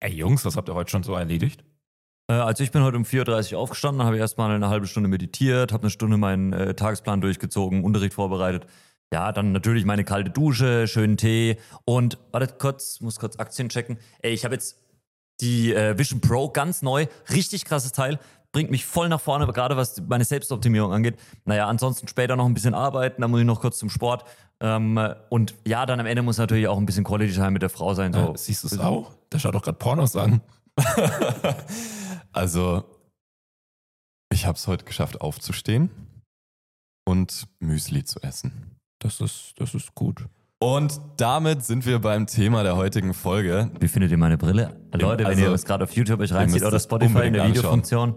Ey Jungs, was habt ihr heute schon so erledigt? Äh, also ich bin heute um 4.30 Uhr aufgestanden, habe erstmal eine halbe Stunde meditiert, habe eine Stunde meinen äh, Tagesplan durchgezogen, Unterricht vorbereitet. Ja, dann natürlich meine kalte Dusche, schönen Tee und warte kurz, muss kurz Aktien checken. Ey, ich habe jetzt die äh, Vision Pro ganz neu, richtig krasses Teil, bringt mich voll nach vorne, gerade was meine Selbstoptimierung angeht. Naja, ansonsten später noch ein bisschen arbeiten, dann muss ich noch kurz zum Sport. Ähm, und ja, dann am Ende muss natürlich auch ein bisschen Quality Time mit der Frau sein. So. Äh, siehst du es auch? Der schaut doch gerade Pornos an. also, ich habe es heute geschafft, aufzustehen und Müsli zu essen. Das ist, das ist gut. Und damit sind wir beim Thema der heutigen Folge. Wie findet ihr meine Brille? Leute, wenn Also, ihr das gerade auf YouTube euch reinzieht müsst oder Spotify in der anschauen. Videofunktion.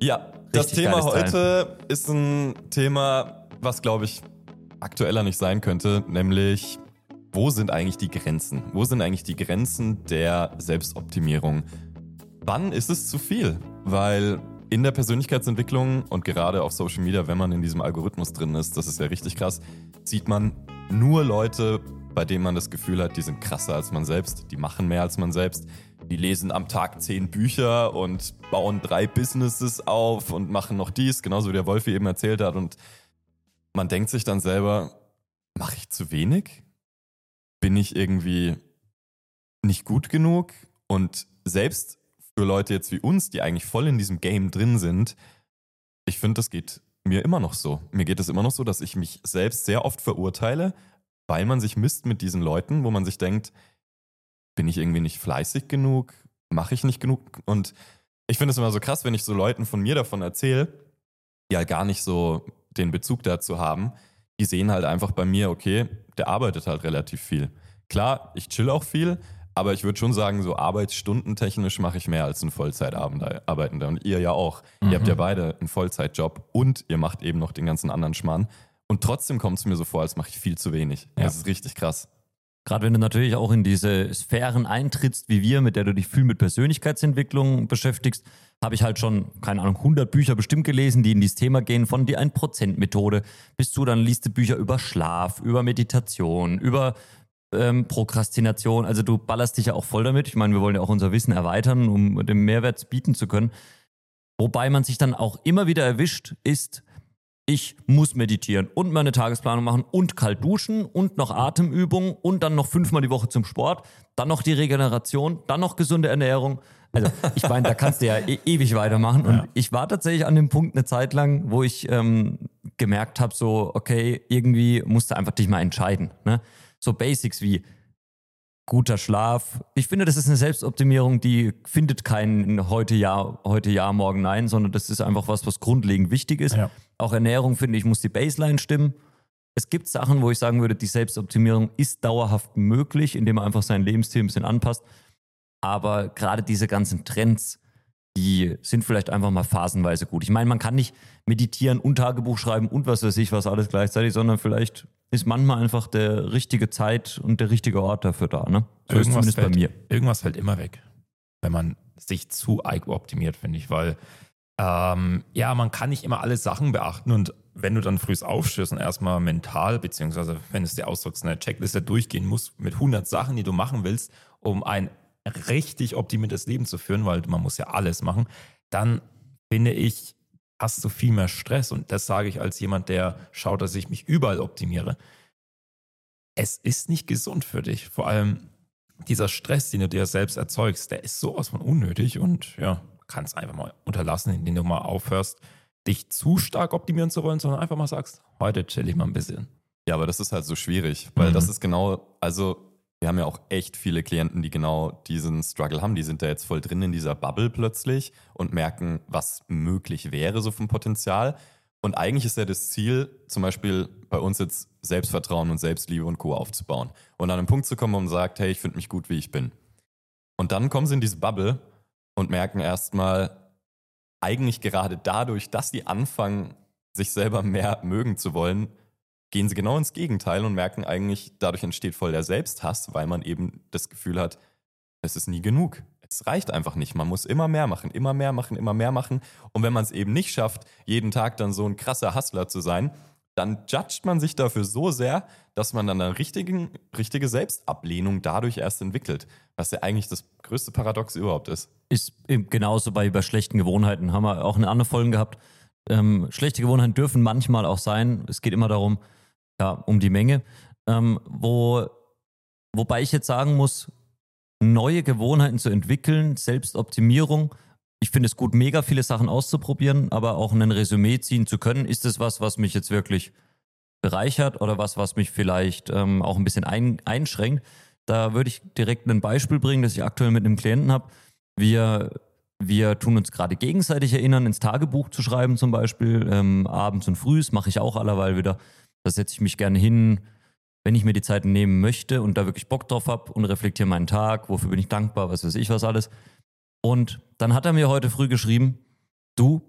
Ja, das Thema geiles Teil. heute ist ein Thema, was, glaube ich, aktueller nicht sein könnte, nämlich wo sind eigentlich die Grenzen? Wo sind eigentlich die Grenzen der Selbstoptimierung? Wann ist es zu viel? Weil in der Persönlichkeitsentwicklung und gerade auf Social Media, wenn man in diesem Algorithmus drin ist, das ist ja richtig krass, sieht man nur Leute, bei denen man das Gefühl hat, die sind krasser als man selbst, die machen mehr als man selbst, die lesen am Tag zehn Bücher und bauen drei Businesses auf und machen noch dies, genauso wie der Wolfi eben erzählt hat. Und man denkt sich dann selber, mache ich zu wenig? Bin ich irgendwie nicht gut genug? Und selbst für Leute jetzt wie uns, die eigentlich voll in diesem Game drin sind, ich finde, das geht mir immer noch so. Mir geht es immer noch so, dass ich mich selbst sehr oft verurteile, weil man sich misst mit diesen Leuten, wo man sich denkt, bin ich irgendwie nicht fleißig genug? Mache ich nicht genug? Und ich finde es immer so krass, wenn ich so Leuten von mir davon erzähle, die halt gar nicht so den Bezug dazu haben, die sehen halt einfach bei mir, okay, der arbeitet halt relativ viel. Klar, ich chill auch viel, aber ich würde schon sagen, so arbeitsstundentechnisch mache ich mehr als ein Vollzeitarbeitender. Und ihr ja auch. Ihr habt ja beide einen Vollzeitjob und ihr macht eben noch den ganzen anderen Schmarrn. Und trotzdem kommt es mir so vor, als mache ich viel zu wenig. Ja. Das ist richtig krass. Gerade wenn du natürlich auch in diese Sphären eintrittst, wie wir, mit der du dich viel mit Persönlichkeitsentwicklung beschäftigst, habe ich halt schon, keine Ahnung, 100 Bücher bestimmt gelesen, die in dieses Thema gehen, von die 1%-Methode bis zu, dann liest du Bücher über Schlaf, über Meditation, über ähm, Prokrastination. Also du ballerst dich ja auch voll damit. Ich meine, wir wollen ja auch unser Wissen erweitern, um den Mehrwert bieten zu können. Wobei man sich dann auch immer wieder erwischt, ist, ich muss meditieren und meine Tagesplanung machen und kalt duschen und noch Atemübungen und dann noch fünfmal die Woche zum Sport, dann noch die Regeneration, dann noch gesunde Ernährung. Also ich meine, da kannst du ja e ewig weitermachen. Und Ja. ich war tatsächlich an dem Punkt eine Zeit lang, wo ich ähm, gemerkt habe, so, okay, irgendwie musst du einfach dich mal entscheiden. Ne? So Basics wie guter Schlaf. Ich finde, das ist eine Selbstoptimierung, die findet kein heute ja, heute ja, morgen nein, sondern das ist einfach was, was grundlegend wichtig ist. Ja. Auch Ernährung, finde ich, muss die Baseline stimmen. Es gibt Sachen, wo ich sagen würde, die Selbstoptimierung ist dauerhaft möglich, indem man einfach sein Lebensstil ein bisschen anpasst. Aber gerade diese ganzen Trends, die sind vielleicht einfach mal phasenweise gut. Ich meine, man kann nicht meditieren und Tagebuch schreiben und was weiß ich was alles gleichzeitig, sondern vielleicht ist manchmal einfach der richtige Zeit und der richtige Ort dafür da. Ne? So ist zumindest bei fällt, mir. Irgendwas fällt immer weg, wenn man sich zu optimiert, finde ich, weil ähm, ja, man kann nicht immer alle Sachen beachten und wenn du dann früh aufstehst und erstmal mental, beziehungsweise wenn es dir ausdrückst, eine Checkliste durchgehen musst mit 100 Sachen, die du machen willst, um ein richtig optimiertes Leben zu führen, weil man muss ja alles machen, dann finde ich, hast du viel mehr Stress und das sage ich als jemand, der schaut, dass ich mich überall optimiere. Es ist nicht gesund für dich, vor allem dieser Stress, den du dir selbst erzeugst, der ist sowas von unnötig und ja, kannst einfach mal unterlassen, indem du mal aufhörst, dich zu stark optimieren zu wollen, sondern einfach mal sagst, heute chill ich mal ein bisschen. Ja, aber das ist halt so schwierig, weil Mhm. das ist genau, also wir haben ja auch echt viele Klienten, die genau diesen Struggle haben. Die sind da jetzt voll drin in dieser Bubble plötzlich und merken, was möglich wäre so vom Potenzial. Und eigentlich ist ja das Ziel, zum Beispiel bei uns jetzt Selbstvertrauen und Selbstliebe und Co. aufzubauen. Und an einen Punkt zu kommen, wo sagt, hey, ich finde mich gut, wie ich bin. Und dann kommen sie in diese Bubble und merken erstmal, eigentlich gerade dadurch, dass sie anfangen, sich selber mehr mögen zu wollen, gehen sie genau ins Gegenteil und merken eigentlich, dadurch entsteht voll der Selbsthass, weil man eben das Gefühl hat, es ist nie genug. Es reicht einfach nicht. Man muss immer mehr machen, immer mehr machen, immer mehr machen. Und wenn man es eben nicht schafft, jeden Tag dann so ein krasser Hustler zu sein, dann judgt man sich dafür so sehr, dass man dann eine richtigen, richtige Selbstablehnung dadurch erst entwickelt. Was ja eigentlich das größte Paradox überhaupt ist. Ist eben genauso bei, bei schlechten Gewohnheiten. Haben wir auch eine andere Folge gehabt. Ähm, schlechte Gewohnheiten dürfen manchmal auch sein. Es geht immer darum, ja, um die Menge. Ähm, wo, wobei ich jetzt sagen muss, neue Gewohnheiten zu entwickeln, Selbstoptimierung, ich finde es gut, mega viele Sachen auszuprobieren, aber auch ein Resümee ziehen zu können. Ist es was, was mich jetzt wirklich bereichert oder was, was mich vielleicht ähm, auch ein bisschen ein, einschränkt? Da würde ich direkt ein Beispiel bringen, das ich aktuell mit einem Klienten habe. Wir, wir tun uns gerade gegenseitig erinnern, ins Tagebuch zu schreiben, zum Beispiel ähm, abends und frühs, mache ich auch allerweil wieder. Da setze ich mich gerne hin, wenn ich mir die Zeit nehmen möchte und da wirklich Bock drauf habe und reflektiere meinen Tag, wofür bin ich dankbar, was weiß ich was alles. Und dann hat er mir heute früh geschrieben, du,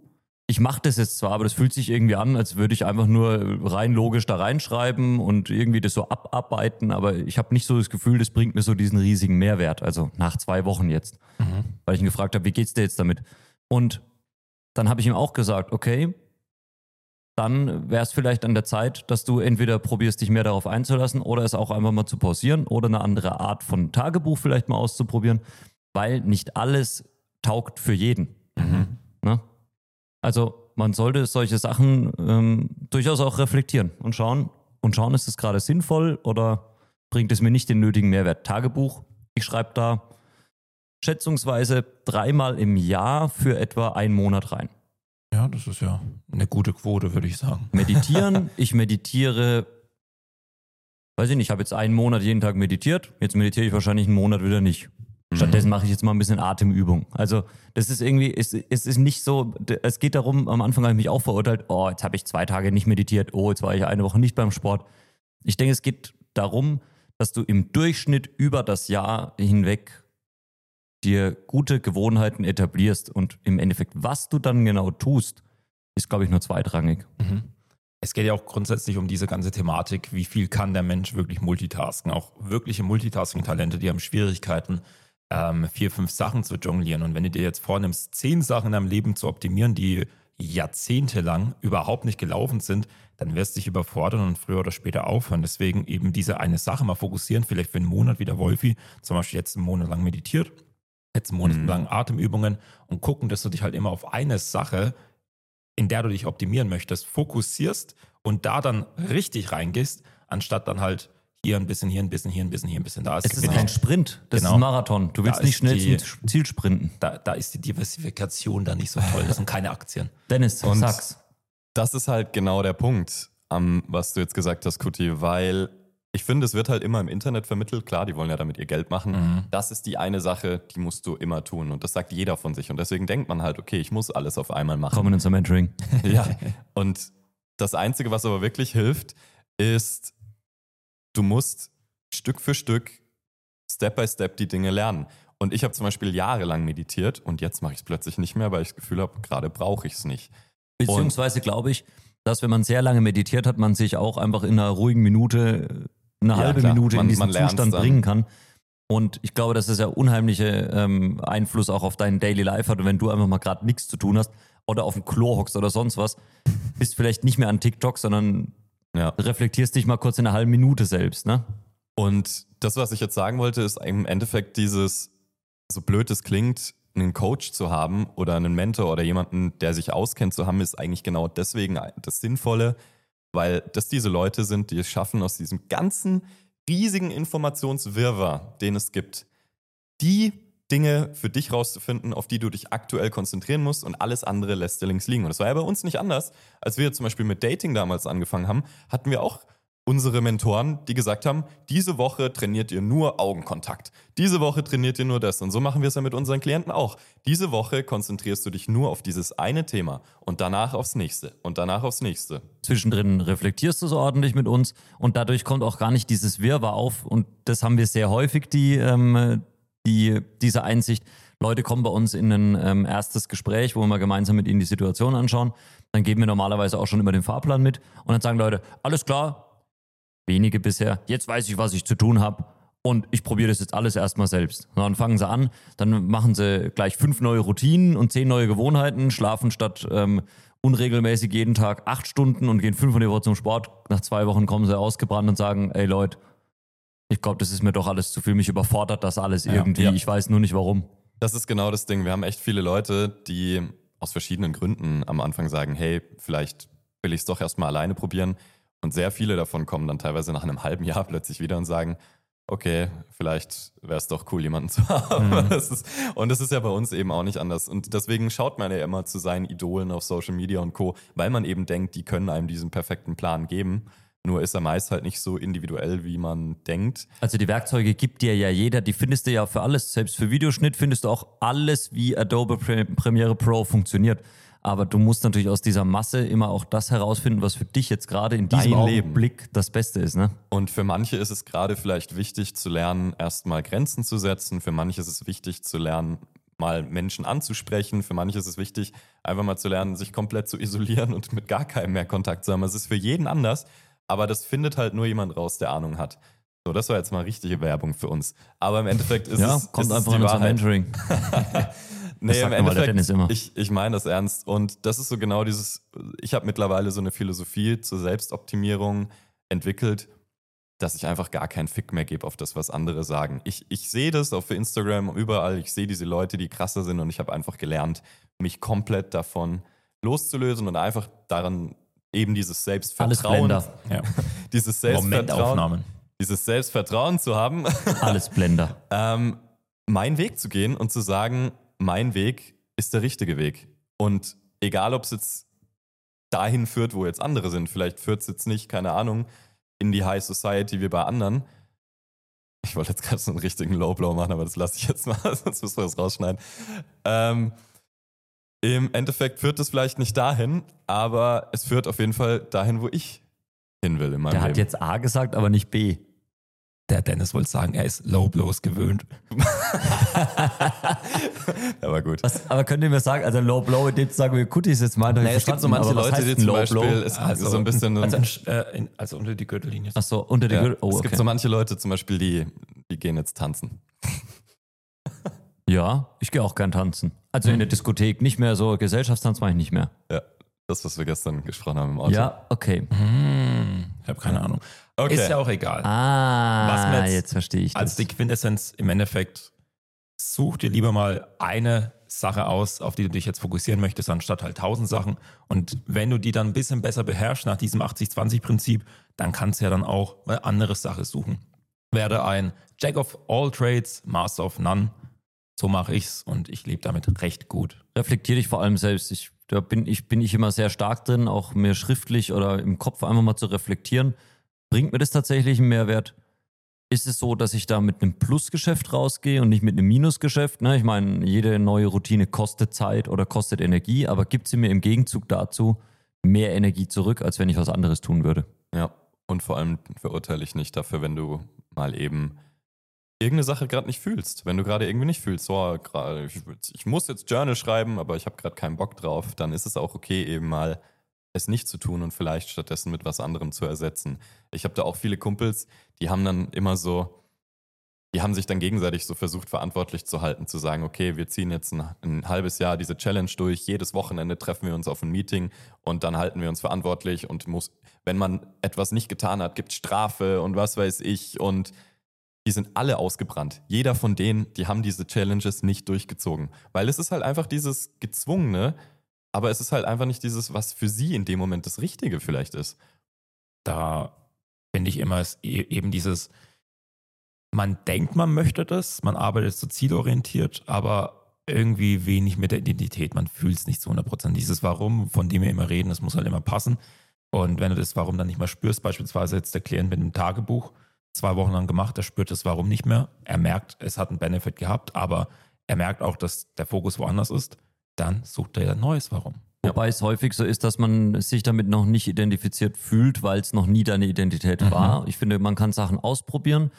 ich mache das jetzt zwar, aber das fühlt sich irgendwie an, als würde ich einfach nur rein logisch da reinschreiben und irgendwie das so abarbeiten, aber ich habe nicht so das Gefühl, das bringt mir so diesen riesigen Mehrwert, also nach zwei Wochen jetzt, mhm. weil ich ihn gefragt habe, wie geht's dir jetzt damit? Und dann habe ich ihm auch gesagt, okay, dann wäre es vielleicht an der Zeit, dass du entweder probierst, dich mehr darauf einzulassen oder es auch einfach mal zu pausieren oder eine andere Art von Tagebuch vielleicht mal auszuprobieren weil nicht alles taugt für jeden. Mhm. Ne? Also man sollte solche Sachen ähm, durchaus auch reflektieren und schauen, und schauen, ist es gerade sinnvoll oder bringt es mir nicht den nötigen Mehrwert. Tagebuch, ich schreibe da schätzungsweise dreimal im Jahr für etwa einen Monat rein. Das ist ja eine gute Quote, würde ich sagen. Meditieren, ich meditiere, weiß ich nicht, ich habe jetzt einen Monat jeden Tag meditiert, jetzt meditiere ich wahrscheinlich einen Monat wieder nicht. Stattdessen mhm. mache ich jetzt mal ein bisschen Atemübung. Also das ist irgendwie, es, es ist nicht so, es geht darum, am Anfang habe ich mich auch verurteilt, oh, jetzt habe ich zwei Tage nicht meditiert, oh, jetzt war ich eine Woche nicht beim Sport. Ich denke, es geht darum, dass du im Durchschnitt über das Jahr hinweg dir gute Gewohnheiten etablierst und im Endeffekt, was du dann genau tust, ist, glaube ich, nur zweitrangig. Mhm. Es geht ja auch grundsätzlich um diese ganze Thematik, wie viel kann der Mensch wirklich multitasken. Auch wirkliche Multitasking-Talente, die haben Schwierigkeiten, ähm, vier, fünf Sachen zu jonglieren. Und wenn du dir jetzt vornimmst, zehn Sachen in deinem Leben zu optimieren, die jahrzehntelang überhaupt nicht gelaufen sind, dann wirst du dich überfordern und früher oder später aufhören. Deswegen eben diese eine Sache mal fokussieren, vielleicht für einen Monat wie der Wolfi, zum Beispiel jetzt einen Monat lang meditiert, jetzt einen Monat mhm. lang Atemübungen und gucken, dass du dich halt immer auf eine Sache, in der du dich optimieren möchtest, fokussierst und da dann richtig reingehst, anstatt dann halt hier ein bisschen, hier ein bisschen, hier ein bisschen, hier ein bisschen. Da ist es ist kein Sprint, das genau. ist ein Marathon. Du willst nicht schnell die, zum Ziel sprinten. Da, da ist die Diversifikation dann nicht so toll. Das sind keine Aktien. Dennis, Und sag's. Das ist halt genau der Punkt, um, was du jetzt gesagt hast, Kuti, weil ich finde, es wird halt immer im Internet vermittelt. Klar, die wollen ja damit ihr Geld machen. Mhm. Das ist die eine Sache, die musst du immer tun. Und das sagt jeder von sich. Und deswegen denkt man halt, okay, ich muss alles auf einmal machen. Kommen unser Mentoring. ja. Und das Einzige, was aber wirklich hilft, ist du musst Stück für Stück, Step by Step die Dinge lernen. Und ich habe zum Beispiel jahrelang meditiert und jetzt mache ich es plötzlich nicht mehr, weil ich das Gefühl habe, gerade brauche ich es nicht. Beziehungsweise glaube ich, dass wenn man sehr lange meditiert hat, man sich auch einfach in einer ruhigen Minute, eine ja, halbe klar. Minute man, in diesen Zustand bringen kann. Und ich glaube, dass das ja unheimliche ähm, Einfluss auch auf deinen Daily Life hat. Und wenn du einfach mal gerade nichts zu tun hast oder auf dem Klo hockst oder sonst was, bist vielleicht nicht mehr an TikTok, sondern ja. Reflektierst dich mal kurz in einer halben Minute selbst, ne? Und das, was ich jetzt sagen wollte, ist im Endeffekt dieses, so blöd es klingt, einen Coach zu haben oder einen Mentor oder jemanden, der sich auskennt zu haben, ist eigentlich genau deswegen das Sinnvolle, weil das diese Leute sind, die es schaffen, aus diesem ganzen riesigen Informationswirrwarr, den es gibt, die Dinge für dich rauszufinden, auf die du dich aktuell konzentrieren musst und alles andere lässt dir links liegen. Und das war ja bei uns nicht anders. Als wir zum Beispiel mit Dating damals angefangen haben, hatten wir auch unsere Mentoren, die gesagt haben, diese Woche trainiert ihr nur Augenkontakt. Diese Woche trainiert ihr nur das. Und so machen wir es ja mit unseren Klienten auch. Diese Woche konzentrierst du dich nur auf dieses eine Thema und danach aufs nächste und danach aufs nächste. Zwischendrin reflektierst du so ordentlich mit uns und dadurch kommt auch gar nicht dieses Wirrwarr auf. Und das haben wir sehr häufig, die, ähm, die, diese Einsicht. Leute kommen bei uns in ein ähm, erstes Gespräch, wo wir gemeinsam mit ihnen die Situation anschauen. Dann geben wir normalerweise auch schon über den Fahrplan mit und dann sagen Leute, alles klar, wenige bisher, jetzt weiß ich, was ich zu tun habe. und ich probiere das jetzt alles erstmal selbst. Und dann fangen sie an, dann machen sie gleich fünf neue Routinen und zehn neue Gewohnheiten, schlafen statt ähm, unregelmäßig jeden Tag acht Stunden und gehen fünf die Woche zum Sport. Nach zwei Wochen kommen sie ausgebrannt und sagen, ey Leute, ich glaube, das ist mir doch alles zu viel. Mich überfordert das alles irgendwie. ja. Ich weiß nur nicht warum. Das ist genau das Ding. Wir haben echt viele Leute, die aus verschiedenen Gründen am Anfang sagen, hey, vielleicht will ich es doch erstmal alleine probieren. Und sehr viele davon kommen dann teilweise nach einem halben Jahr plötzlich wieder und sagen, okay, vielleicht wäre es doch cool, jemanden zu haben. Mhm. Das ist, und das ist ja bei uns eben auch nicht anders. Und deswegen schaut man ja immer zu seinen Idolen auf Social Media und Co., weil man eben denkt, die können einem diesen perfekten Plan geben. Nur ist er meist halt nicht so individuell, wie man denkt. Also die Werkzeuge gibt dir ja jeder, die findest du ja für alles. Selbst für Videoschnitt findest du auch alles, wie Adobe Pre- Premiere Pro funktioniert. Aber du musst natürlich aus dieser Masse immer auch das herausfinden, was für dich jetzt gerade in diesem. Augenblick das Beste ist. Ne? Und für manche ist es gerade vielleicht wichtig zu lernen, erstmal Grenzen zu setzen. Für manche ist es wichtig zu lernen, mal Menschen anzusprechen. Für manche ist es wichtig, einfach mal zu lernen, sich komplett zu isolieren und mit gar keinem mehr Kontakt zu haben. Es ist für jeden anders, aber das findet halt nur jemand raus, der Ahnung hat. So, das war jetzt mal richtige Werbung für uns. Aber im Endeffekt ist Ja, es, kommt ist es einfach die in unser Wahrheit. Mentoring. Nee, sagt im Endeffekt, Dennis immer. ich, ich meine das ernst. Und das ist so genau dieses, ich habe mittlerweile so eine Philosophie zur Selbstoptimierung entwickelt, dass ich einfach gar keinen Fick mehr gebe auf das, was andere sagen. Ich, ich sehe das auf Instagram überall, ich sehe diese Leute, die krasser sind und ich habe einfach gelernt, mich komplett davon loszulösen und einfach daran eben dieses Alles Selbstvertrauen, Blender. Ja. dieses Selbstvertrauen, dieses Selbstvertrauen zu haben, Alles Blender. ähm, meinen Weg zu gehen und zu sagen, mein Weg ist der richtige Weg. Und egal, ob es jetzt dahin führt, wo jetzt andere sind, vielleicht führt es jetzt nicht, keine Ahnung, in die High Society wie bei anderen. Ich wollte jetzt gerade so einen richtigen Lowblow machen, aber das lasse ich jetzt mal, sonst müssen wir das rausschneiden. Ähm, Im Endeffekt führt es vielleicht nicht dahin, aber es führt auf jeden Fall dahin, wo ich hin will in meinem Der Leben. hat jetzt A gesagt, aber nicht B. Der Dennis wollte sagen, er ist Low Blows gewöhnt. aber gut. Was, aber könnt ihr mir sagen, also Low Blow, in dem sagen wir Kuttis jetzt mal. Nee, es gibt so manche Leute, die zum Beispiel es Also, so ein bisschen also, äh, in, also unter die Gürtellinie. Achso, unter die Ja, Gürtel. Oh, Es okay. gibt so manche Leute zum Beispiel, die, die gehen jetzt tanzen. ja, ich gehe auch gern tanzen. Also in der Diskothek, nicht mehr so Gesellschaftstanz mache ich nicht mehr. Ja, das, was wir gestern gesprochen haben im Auto. Ja, okay. Hm, ich habe keine Ahnung. Okay. Ist ja auch egal. Ah, jetzt jetzt, verstehe ich Als das. die Quintessenz im Endeffekt, such dir lieber mal eine Sache aus, auf die du dich jetzt fokussieren möchtest, anstatt halt tausend Sachen. Und wenn du die dann ein bisschen besser beherrschst nach diesem 80-20-Prinzip, dann kannst du ja dann auch eine andere Sache suchen. Werde ein Jack of all Trades, Master of None. So mache ich's und ich lebe damit recht gut. Reflektiere dich vor allem selbst. Ich, da bin ich, bin ich immer sehr stark drin, auch mir schriftlich oder im Kopf einfach mal zu reflektieren. Bringt mir das tatsächlich einen Mehrwert? Ist es so, dass ich da mit einem Plusgeschäft rausgehe und nicht mit einem Minusgeschäft? Ne? Ich meine, jede neue Routine kostet Zeit oder kostet Energie, aber gibt sie mir im Gegenzug dazu mehr Energie zurück, als wenn ich was anderes tun würde? Ja, und vor allem verurteile ich nicht dafür, wenn du mal eben irgendeine Sache gerade nicht fühlst. Wenn du gerade irgendwie nicht fühlst, so, ich muss jetzt Journal schreiben, aber ich habe gerade keinen Bock drauf, dann ist es auch okay, eben mal es nicht zu tun und vielleicht stattdessen mit was anderem zu ersetzen. Ich habe da auch viele Kumpels, die haben dann immer so, die haben sich dann gegenseitig so versucht, verantwortlich zu halten, zu sagen, okay, wir ziehen jetzt ein, ein halbes Jahr diese Challenge durch, jedes Wochenende treffen wir uns auf ein Meeting und dann halten wir uns verantwortlich und muss, wenn man etwas nicht getan hat, gibt Strafe und was weiß ich und die sind alle ausgebrannt. Jeder von denen, die haben diese Challenges nicht durchgezogen. Weil es ist halt einfach dieses Gezwungene, aber es ist halt einfach nicht dieses, was für sie in dem Moment das Richtige vielleicht ist. Da finde ich immer e- eben dieses, man denkt, man möchte das, man arbeitet so zielorientiert, aber irgendwie wenig mit der Identität. Man fühlt es nicht zu 100%. Dieses Warum, von dem wir immer reden, das muss halt immer passen. Und wenn du das Warum dann nicht mehr spürst, beispielsweise jetzt der Klient mit dem Tagebuch, zwei Wochen lang gemacht, der spürt das Warum nicht mehr. Er merkt, es hat einen Benefit gehabt, aber er merkt auch, dass der Fokus woanders ist. Dann sucht er ein neues Warum. Wobei es häufig so ist, dass man sich damit noch nicht identifiziert fühlt, weil es noch nie deine Identität Mhm. war. Ich finde, man kann Sachen ausprobieren,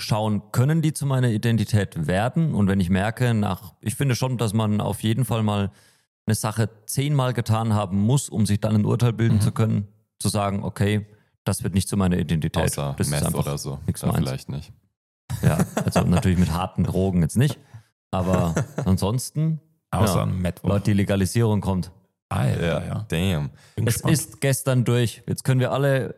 schauen, können die zu meiner Identität werden? Und wenn ich merke, nach, ich finde schon, dass man auf jeden Fall mal eine Sache zehnmal getan haben muss, um sich dann ein Urteil bilden Mhm. zu können, zu sagen, okay, das wird nicht zu meiner Identität. Außer das Meth ist einfach oder so. nichts Da meins. vielleicht nicht. Ja, also natürlich mit harten Drogen jetzt nicht. Aber ansonsten, Außer ja, ein Wolf. laut die Legalisierung kommt. Alter, ja. Damn. Bin Es gespannt. ist gestern durch. Jetzt können wir alle,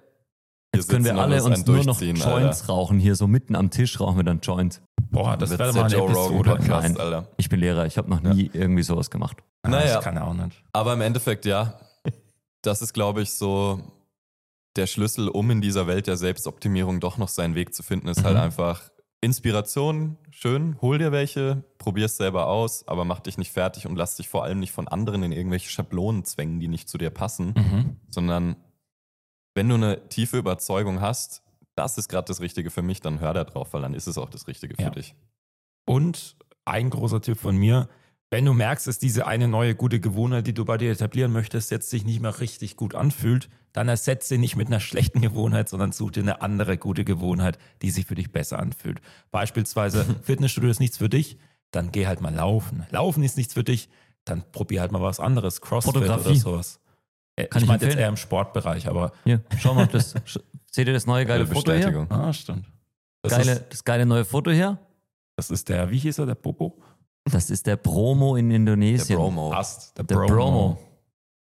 jetzt können wir alle uns nur noch Joints Alter. rauchen. Hier so mitten am Tisch rauchen wir dann Joints. Boah, das Das wäre ist mal eine Joe Rogan. Podcast, Nein. Alter. Ich bin Lehrer, ich habe noch nie irgendwie sowas gemacht. Ah, Naja. Das kann er auch nicht. Aber im Endeffekt, ja, das ist, glaube ich, so der Schlüssel, um in dieser Welt der Selbstoptimierung doch noch seinen Weg zu finden, ist halt Mhm. einfach Inspiration, schön, hol dir welche, probier's selber aus, aber mach dich nicht fertig und lass dich vor allem nicht von anderen in irgendwelche Schablonen zwängen, die nicht zu dir passen, Mhm. sondern wenn du eine tiefe Überzeugung hast, das ist gerade das Richtige für mich, dann hör da drauf, weil dann ist es auch das Richtige für Ja. dich. Und ein großer Tipp von mir, wenn du merkst, dass diese eine neue gute Gewohnheit, die du bei dir etablieren möchtest, jetzt sich nicht mehr richtig gut anfühlt, dann ersetze sie nicht mit einer schlechten Gewohnheit, sondern such dir eine andere gute Gewohnheit, die sich für dich besser anfühlt. Beispielsweise Fitnessstudio ist nichts für dich, dann geh halt mal laufen. Laufen ist nichts für dich, dann probier halt mal was anderes, Crossfit Fotografie. oder sowas. Äh, Kann ich meinte jetzt eher im Sportbereich, aber Hier, schau mal, das, seht ihr das neue geile Foto hier? Bestätigung. ah, stimmt. Das, Geile, ist, das geile neue Foto hier? das ist der, wie hieß er, der Popo? Das ist der Promo in Der Indonesien. Promo. Ast, Der Promo.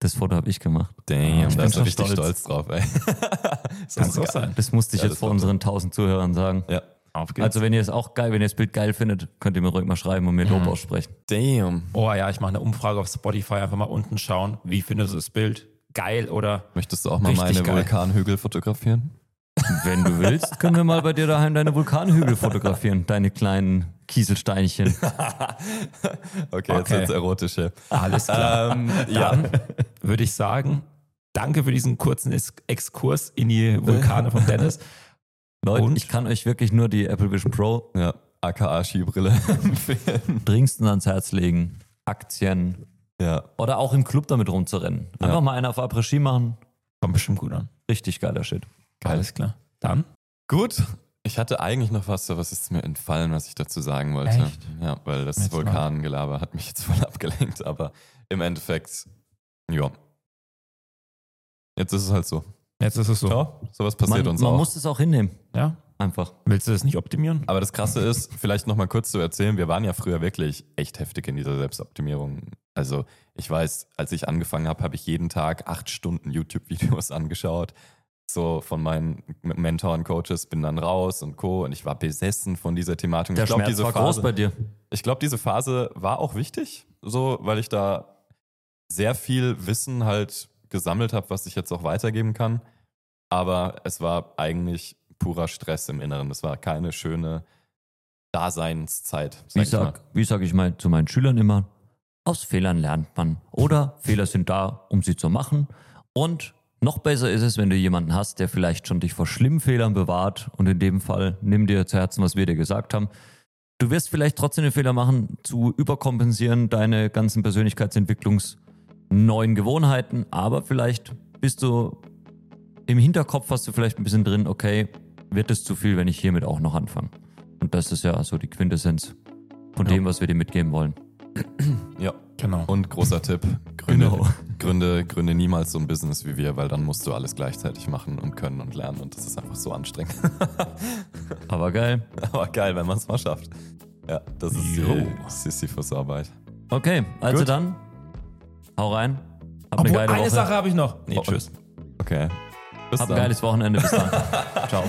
Das Foto habe ich gemacht. Damn, Ich da bin ist er schon richtig stolz. stolz drauf, ey. Das so geil. sein. Das musste ich Ja, jetzt das vor unseren 1000 Zuhörern sagen. Ja. Auf geht's. Also wenn ihr es auch geil, wenn ihr das Bild geil findet, könnt ihr mir ruhig mal schreiben und mir Lob Mhm. aussprechen. Damn. Oh ja, ich mache eine Umfrage auf Spotify, einfach mal unten schauen. Wie findest du das Bild? Geil oder? Möchtest du auch mal meine geil. Vulkanhügel fotografieren? Wenn du willst, können wir mal bei dir daheim deine Vulkanhügel fotografieren, deine kleinen Kieselsteinchen. Okay, jetzt Okay. wird's erotisch hier. Alles klar. Ähm, ja, Dann würde ich sagen, danke für diesen kurzen Ex- Exkurs in die Vulkane von Dennis. Leute, Und? ich kann euch wirklich nur die Apple Vision Pro ja, aka Skibrille empfehlen. dringendsten ans Herz legen. Aktien Ja, oder auch im Club damit rumzurennen. Einfach Ja. mal einen auf Après-Ski machen. Kommt bestimmt gut an. Richtig geiler Shit. Alles klar. Dann? gut. Ich hatte eigentlich noch was, aber was ist mir entfallen, was ich dazu sagen wollte. Echt? Ja, weil das. Vulkangelaber hat mich jetzt voll abgelenkt, aber im Endeffekt, ja. Jetzt ist es halt so. Jetzt ist es so. Ja, sowas passiert Man, uns man auch. muss es auch hinnehmen. Ja? Einfach. Willst du das nicht optimieren? Aber das Krasse ist, vielleicht noch mal kurz zu erzählen, wir waren ja früher wirklich echt heftig in dieser Selbstoptimierung. Also ich weiß, als ich angefangen habe, habe ich jeden Tag acht Stunden YouTube-Videos angeschaut. So von meinen Mentoren, Coaches, bin dann raus und Co. Und ich war besessen von dieser Thematik. Der ich glaube, diese war groß bei Phase, dir. ich glaube, diese Phase war auch wichtig, so, weil ich da sehr viel Wissen halt gesammelt habe, was ich jetzt auch weitergeben kann. Aber es war eigentlich purer Stress im Inneren. Es war keine schöne Daseinszeit. Wie Sag ich mal. sag, wie sag ich mal zu meinen Schülern immer, aus Fehlern lernt man. Oder Fehler sind da, um sie zu machen. Und noch besser ist es, wenn du jemanden hast, der vielleicht schon dich vor schlimmen Fehlern bewahrt. Und in dem Fall, nimm dir zu Herzen, was wir dir gesagt haben. Du wirst vielleicht trotzdem den Fehler machen, zu überkompensieren, deine ganzen Persönlichkeitsentwicklungs- neuen Gewohnheiten, aber vielleicht bist du im Hinterkopf hast du vielleicht ein bisschen drin, okay, wird es zu viel, wenn ich hiermit auch noch anfange. Und das ist ja so die Quintessenz von Ja. dem, was wir dir mitgeben wollen. Ja. Genau. Und großer Tipp: Gründe, Genau. Gründe, Gründe niemals so ein Business wie wir, weil dann musst du alles gleichzeitig machen und können und lernen. Und das ist einfach so anstrengend. Aber geil. Aber geil, wenn man es mal schafft. Ja, das ist die Sisyphus-Arbeit. Okay, also Gut. dann, hau rein. Hab Obwohl, eine geile eine Woche. Sache habe ich noch. Nee, tschüss. Okay. Bis Hab ein dann. geiles Wochenende. Bis dann. Ciao.